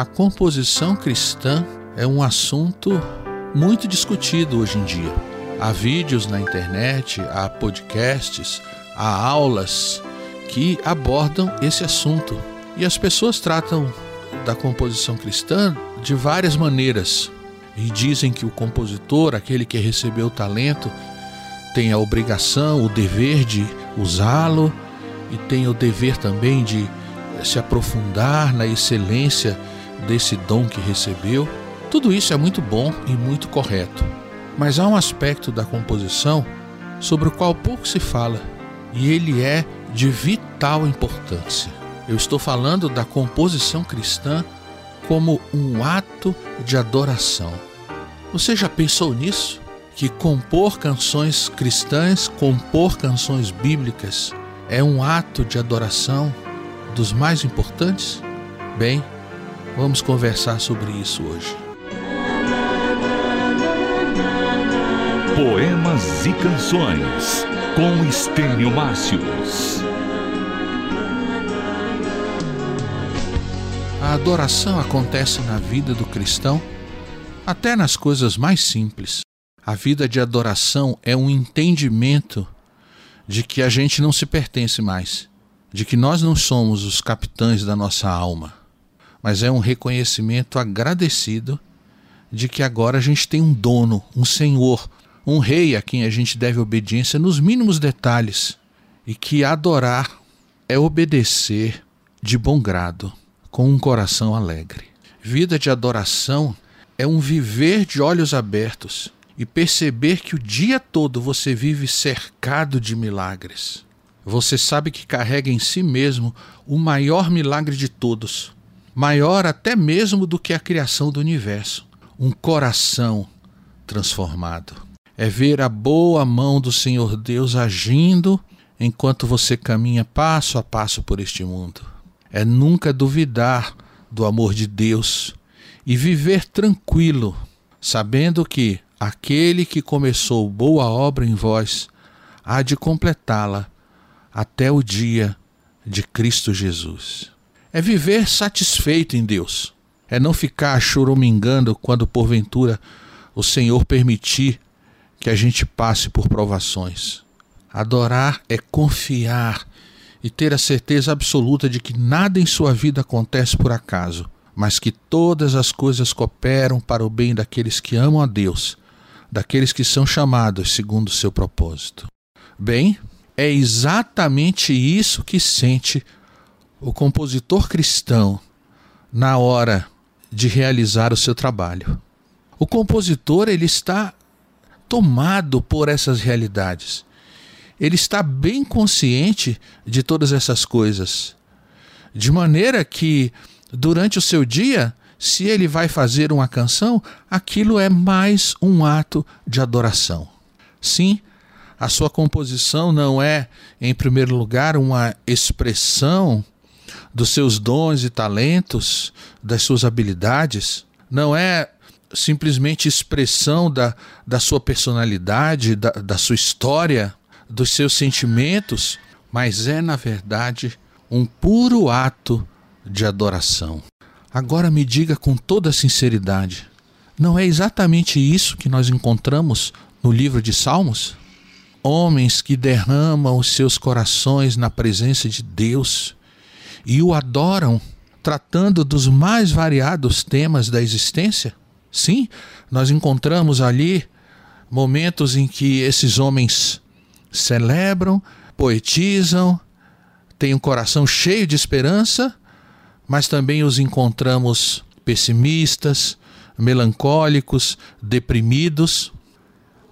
A composição cristã é um assunto muito discutido hoje em dia. Há vídeos na internet, há podcasts, há aulas que abordam esse assunto. E as pessoas tratam da composição cristã de várias maneiras. E dizem que o compositor, aquele que recebeu o talento, tem a obrigação, o dever de usá-lo e tem o dever também de se aprofundar na excelência desse dom que recebeu. Tudo isso é muito bom e muito correto. Mas há um aspecto da composição sobre o qual pouco se fala e ele é de vital importância. Eu estou falando da composição cristã como um ato de adoração. Você já pensou nisso? Que compor canções cristãs, compor canções bíblicas, é um ato de adoração dos mais importantes? Bem, vamos conversar sobre isso hoje. Poemas e Canções com Estênio Márcios. A adoração acontece na vida do cristão até nas coisas mais simples. A vida de adoração é um entendimento de que a gente não se pertence mais, de que nós não somos os capitães da nossa alma, mas é um reconhecimento agradecido de que agora a gente tem um dono, um senhor, um rei a quem a gente deve obediência nos mínimos detalhes e que adorar é obedecer de bom grado, com um coração alegre. Vida de adoração é um viver de olhos abertos e perceber que o dia todo você vive cercado de milagres. Você sabe que carrega em si mesmo o maior milagre de todos, maior até mesmo do que a criação do universo um coração transformado. É ver a boa mão do Senhor Deus agindo enquanto você caminha passo a passo por este mundo. É nunca duvidar do amor de Deus e viver tranquilo, sabendo que aquele que começou boa obra em vós há de completá-la até o dia de Cristo Jesus. É viver satisfeito em Deus, é não ficar choromingando quando porventura o Senhor permitir que a gente passe por provações. Adorar é confiar e ter a certeza absoluta de que nada em sua vida acontece por acaso, mas que todas as coisas cooperam para o bem daqueles que amam a Deus, daqueles que são chamados segundo o seu propósito. Bem, é exatamente isso que sente o compositor cristão na hora de realizar o seu trabalho. O compositor ele está tomado por essas realidades. Ele está bem consciente de todas essas coisas. De maneira que, durante o seu dia, se ele vai fazer uma canção, aquilo é mais um ato de adoração. Sim, a sua composição não é, em primeiro lugar, uma expressão dos seus dons e talentos, das suas habilidades, não é simplesmente expressão da, da sua personalidade, da, da sua história, dos seus sentimentos, mas é, na verdade, um puro ato de adoração. Agora me diga com toda sinceridade: não é exatamente isso que nós encontramos no livro de Salmos? Homens que derramam os seus corações na presença de Deus e o adoram, tratando dos mais variados temas da existência? Sim, nós encontramos ali momentos em que esses homens celebram, poetizam, têm um coração cheio de esperança, mas também os encontramos pessimistas, melancólicos, deprimidos.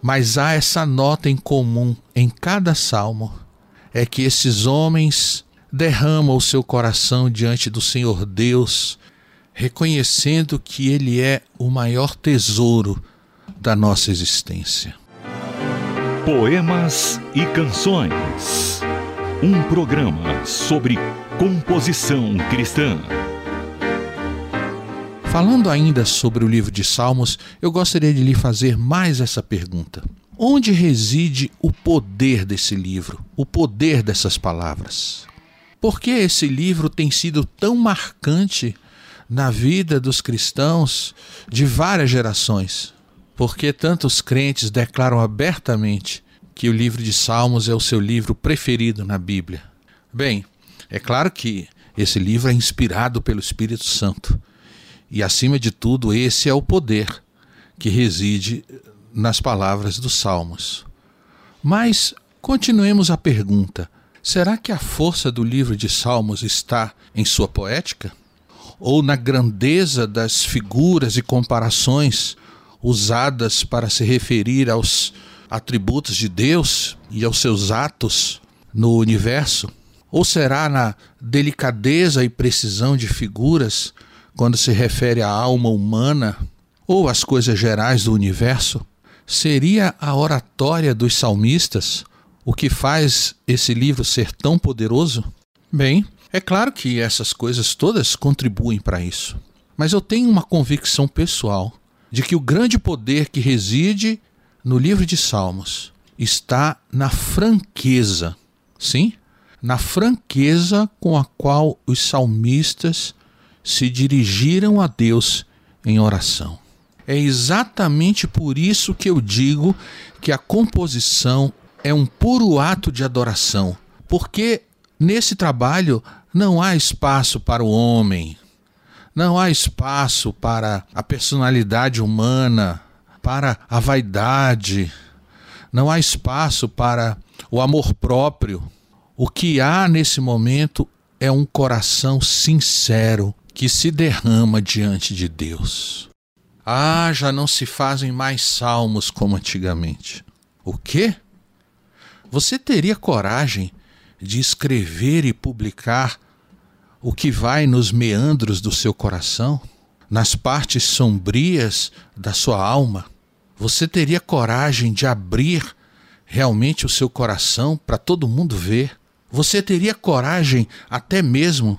Mas há essa nota em comum em cada salmo é que esses homens derramam o seu coração diante do Senhor Deus, reconhecendo que Ele é o maior tesouro da nossa existência. Poemas e Canções. Um programa sobre composição cristã. Falando ainda sobre o livro de Salmos, eu gostaria de lhe fazer mais essa pergunta. Onde reside o poder desse livro, o poder dessas palavras? Por que esse livro tem sido tão marcante na vida dos cristãos de várias gerações? Porque tantos crentes declaram abertamente que o livro de Salmos é o seu livro preferido na Bíblia. Bem, é claro que esse livro é inspirado pelo Espírito Santo. E acima de tudo, esse é o poder que reside nas palavras dos Salmos. Mas continuemos a pergunta: será que a força do livro de Salmos está em sua poética? Ou na grandeza das figuras e comparações usadas para se referir aos atributos de Deus e aos seus atos no universo? Ou será na delicadeza e precisão de figuras quando se refere à alma humana ou às coisas gerais do universo? Seria a oratória dos salmistas o que faz esse livro ser tão poderoso? Bem, é claro que essas coisas todas contribuem para isso. Mas eu tenho uma convicção pessoal de que o grande poder que reside no livro de Salmos está na franqueza, sim, na franqueza com a qual os salmistas se dirigiram a Deus em oração. É exatamente por isso que eu digo que a composição é um puro ato de adoração, porque nesse trabalho não há espaço para o homem, não há espaço para a personalidade humana, para a vaidade, não há espaço para o amor próprio. O que há nesse momento é um coração sincero que se derrama diante de Deus. Ah, já não se fazem mais salmos como antigamente. O quê? Você teria coragem de escrever e publicar o que vai nos meandros do seu coração? nas partes sombrias da sua alma? Você teria coragem de abrir realmente o seu coração para todo mundo ver? Você teria coragem até mesmo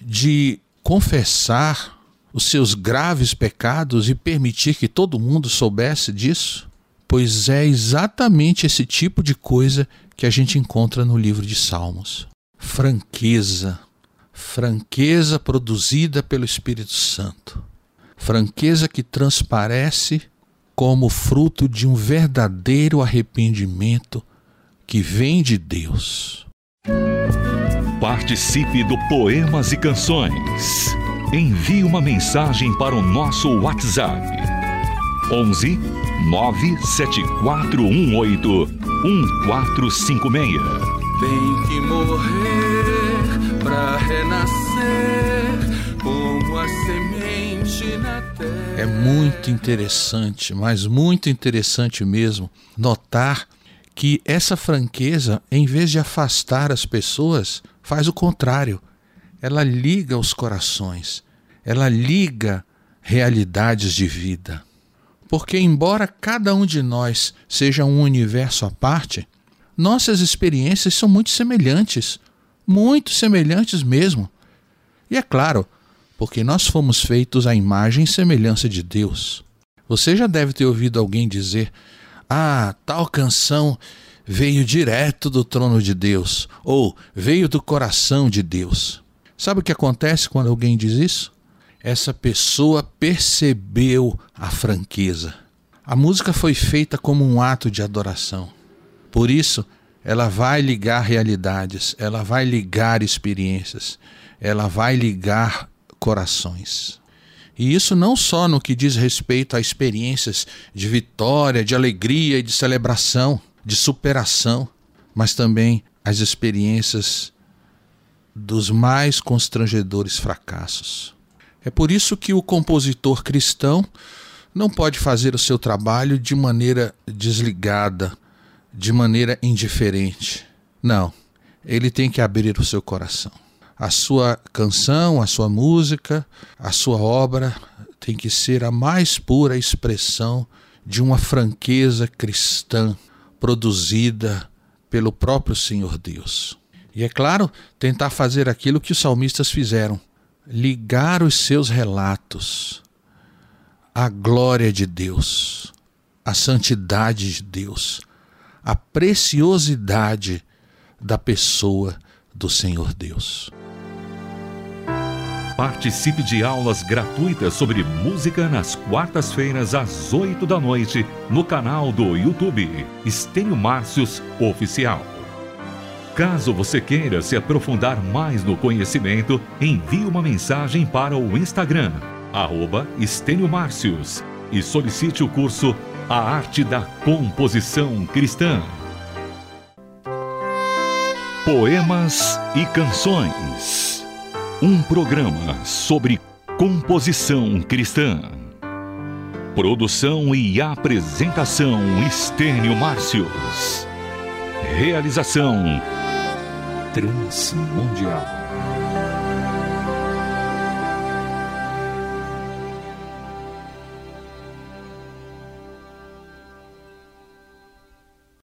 de confessar os seus graves pecados e permitir que todo mundo soubesse disso? Pois é exatamente esse tipo de coisa que a gente encontra no livro de Salmos. Franqueza, franqueza produzida pelo Espírito Santo, franqueza que transparece como fruto de um verdadeiro arrependimento que vem de Deus. Participe do Poemas e Canções. Envie uma mensagem para o nosso WhatsApp. 11 97418 1456. Tem que morrer para renascer como a semente na terra. É muito interessante, mas muito interessante mesmo, notar que essa franqueza, em vez de afastar as pessoas, faz o contrário. Ela liga os corações, ela liga realidades de vida. Porque, embora cada um de nós seja um universo à parte, nossas experiências são muito semelhantes, muito semelhantes mesmo. E é claro, porque nós fomos feitos à imagem e semelhança de Deus. Você já deve ter ouvido alguém dizer: Ah, tal canção veio direto do trono de Deus, ou veio do coração de Deus. Sabe o que acontece quando alguém diz isso? Essa pessoa percebeu a franqueza. A música foi feita como um ato de adoração. Por isso, ela vai ligar realidades, ela vai ligar experiências, ela vai ligar corações. E isso não só no que diz respeito a experiências de vitória, de alegria e de celebração, de superação, mas também as experiências dos mais constrangedores fracassos. É por isso que o compositor cristão não pode fazer o seu trabalho de maneira desligada, de maneira indiferente. Não. ele tem que abrir o seu coração. A sua canção, a sua música, a sua obra tem que ser a mais pura expressão de uma franqueza cristã produzida pelo próprio Senhor Deus. E é claro, tentar fazer aquilo que os salmistas fizeram: ligar os seus relatos à glória de Deus, à santidade de Deus, à preciosidade da pessoa do Senhor Deus. Participe de aulas gratuitas sobre música nas quartas-feiras às 8 da noite no canal do YouTube Estênio Márcios Oficial. Caso você queira se aprofundar mais no conhecimento, envie uma mensagem para o Instagram, arroba Márcios, e solicite o curso A Arte da Composição Cristã. Poemas e Canções um programa sobre composição cristã. Produção e apresentação Estênio Márcios. Realização Transmundial.